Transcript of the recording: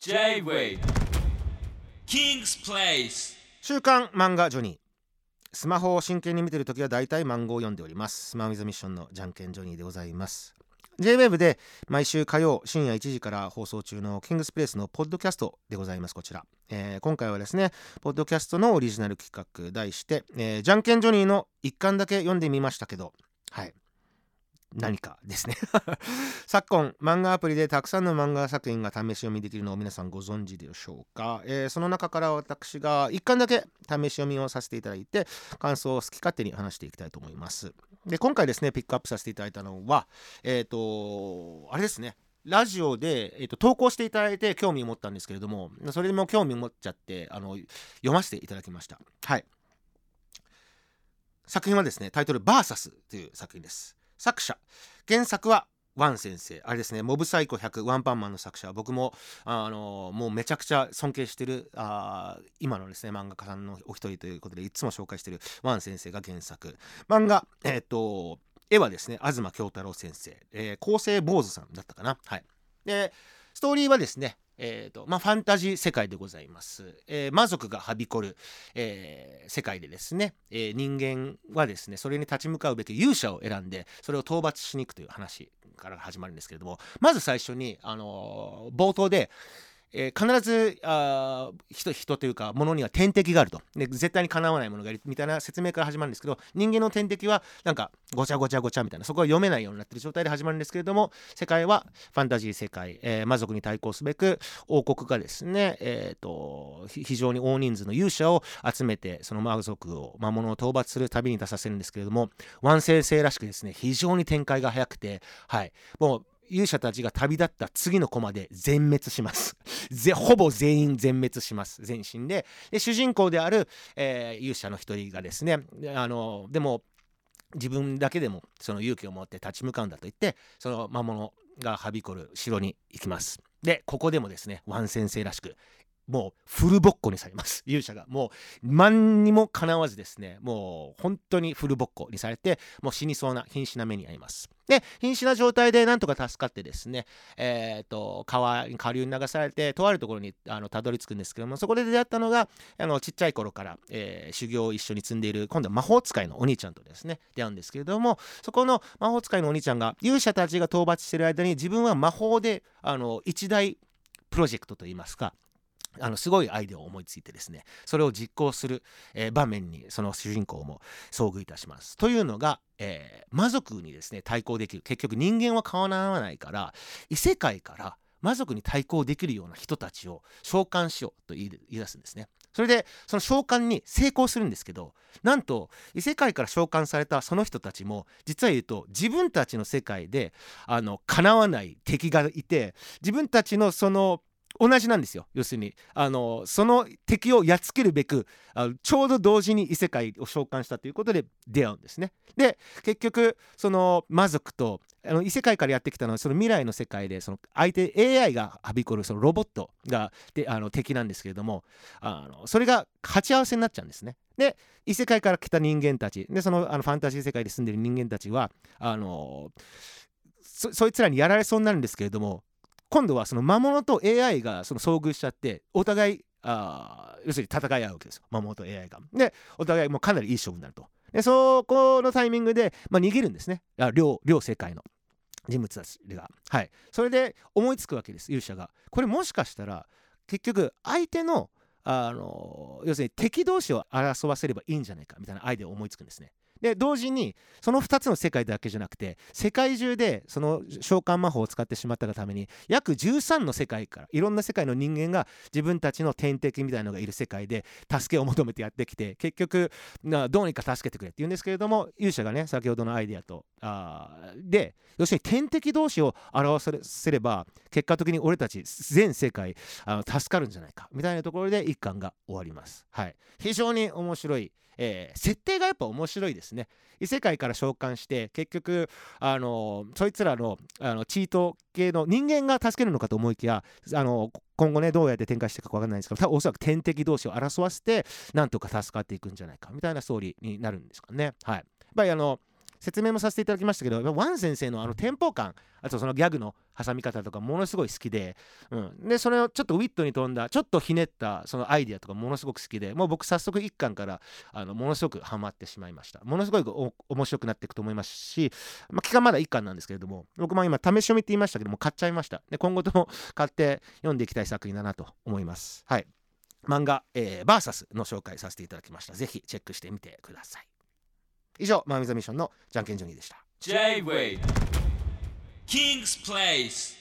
J-Way King's Place. 週刊漫画ジョニー。スマホを真剣に見てるときは大体漫画を読んでおります。スマウィズミッションのじゃんけんジョニーでございます。JWEB で毎週火曜深夜1時から放送中のキングスプレイスのポッドキャストでございます。こちら、えー今回はですねポッドキャストのオリジナル企画題して、えーじゃんけんジョニーの一巻だけ読んでみましたけど。はい。何かですね。昨今漫画アプリでたくさんの漫画作品が試し読みできるのを皆さんご存知でしょうか、えーその中から私が一巻だけ試し読みをさせていただいて感想を好き勝手に話していきたいと思います。で今回ですねピックアップさせていただいたのはえっ、とあれですね。ラジオで、えー、と投稿していただいて興味を持ったんですけれどもそれでも興味を持っちゃってあの読ませていただきました。はい。作品はですねタイトル「バーサスという作品です。作者。原作はワン先生。あれですねモブサイコ100ワンパンマンの作者。僕もあのもうめちゃくちゃ尊敬してるあ今のですね漫画家さんのお一人ということでいつも紹介してるワン先生が原作。漫画えっ、と絵はですね東京太郎先生、えー、構成坊主さんだったかな。はい。でストーリーはですねえーとまあ、ファンタジー世界でございます、えー魔族がはびこる、えー世界でですね、えー人間はですねそれに立ち向かうべき勇者を選んでそれを討伐しに行くという話から始まるんですけれどもまず最初に、あの冒頭で、えー必ずあ人人というか物には天敵があると。で絶対にかなわないものがいるみたいな説明から始まるんですけど人間の天敵はなんかごちゃごちゃごちゃみたいなそこは読めないようになってる状態で始まるんですけれども世界はファンタジー世界、えー魔族に対抗すべく王国がですね、えー、と非常に大人数の勇者を集めてその魔族を魔物を討伐する旅に出させるんですけれどもワン先生らしくですね非常に展開が早くてはい。もう勇者たちが旅立った次のコマで全滅します。ぜほぼ全員全滅します。全身で。で主人公である、えー勇者の一人がですねあのでも自分だけでもその勇気を持って立ち向かうんだと言ってその魔物がはびこる城に行きます。でここでもですねワン先生らしくもうフルボッコにされます。勇者が。もう何にもかなわずですねもう本当にフルボッコにされてもう死にそうな瀕死な目に遭います。で瀕死な状態でなんとか助かってですねえー、と川下流に流されてとあるところにあのたどり着くんですけどもそこで出会ったのがあのちっちゃい頃から、えー修行を一緒に積んでいる今度は魔法使いのお兄ちゃんとですね出会うんですけれどもそこの魔法使いのお兄ちゃんが勇者たちが討伐している間に自分は魔法であの一大プロジェクトといいますかあのすごいアイデアを思いついてですねそれを実行する、えー場面にその主人公も遭遇いたします。というのが、えー魔族にですね対抗できる結局人間は顔なわないから異世界から魔族に対抗できるような人たちを召喚しようと言い出すんですね。それでその召喚に成功するんですけどなんと異世界から召喚されたその人たちも実は言うと自分たちの世界であの叶わない敵がいて自分たちのその同じなんですよ要するにあのその敵をやっつけるべくあちょうど同時に異世界を召喚したということで出会うんですね。で結局その魔族とあの異世界からやってきたのはその未来の世界でその相手 AI がはびこるそのロボットがであの敵なんですけれどもあのそれが鉢合わせになっちゃうんですね。で異世界から来た人間たちでそのあのファンタジー世界で住んでる人間たちはあのそそいつらにやられそうになるんですけれども今度はその魔物と AI がその遭遇しちゃってお互いあ要するに戦い合うわけですよ魔物と AI が。でお互いもうかなりいい勝負になると。でそこのタイミングで、まあ、逃げるんですね両両世界の人物たちが。はい、それで思いつくわけです勇者が。これもしかしたら結局相手のあの要するに敵同士を争わせればいいんじゃないかみたいなアイデアを思いつくんですね。で同時にその2つの世界だけじゃなくて世界中でその召喚魔法を使ってしまったがために約13の世界からいろんな世界の人間が自分たちの天敵みたいなのがいる世界で助けを求めてやってきて結局どうにか助けてくれって言うんですけれども勇者がね先ほどのアイデアとあで要するに天敵同士を表せれば結果的に俺たち全世界あの助かるんじゃないかみたいなところで一巻が終わります。はい、非常に面白いえー設定がやっぱ面白いですね。異世界から召喚して結局あのそいつらのあのチート系の人間が助けるのかと思いきやあの今後ねどうやって展開していくか分かんないんですけど多分おそらく天敵同士を争わせてなんとか助かっていくんじゃないかみたいなストーリーになるんですかね。はい、やっぱりあの説明もさせていただきましたけどワン先生のあのテンポ感あとそのギャグの挟み方とかものすごい好きで、うん、でそれをちょっとウィットに富んだちょっとひねったそのアイディアとかものすごく好きでもう僕早速1巻からあのものすごくハマってしまいました。ものすごい面白くなっていくと思いますし、まあ、期間まだ1巻なんですけれども僕も今試し読みって言いましたけども買っちゃいました。で今後とも買って読んでいきたい作品だなと思います。はい。漫画、えー、バーサスの紹介させていただきました。ぜひチェックしてみてください。以上マーミザミッションのじゃんけんジョニーでした。J-Way King's Place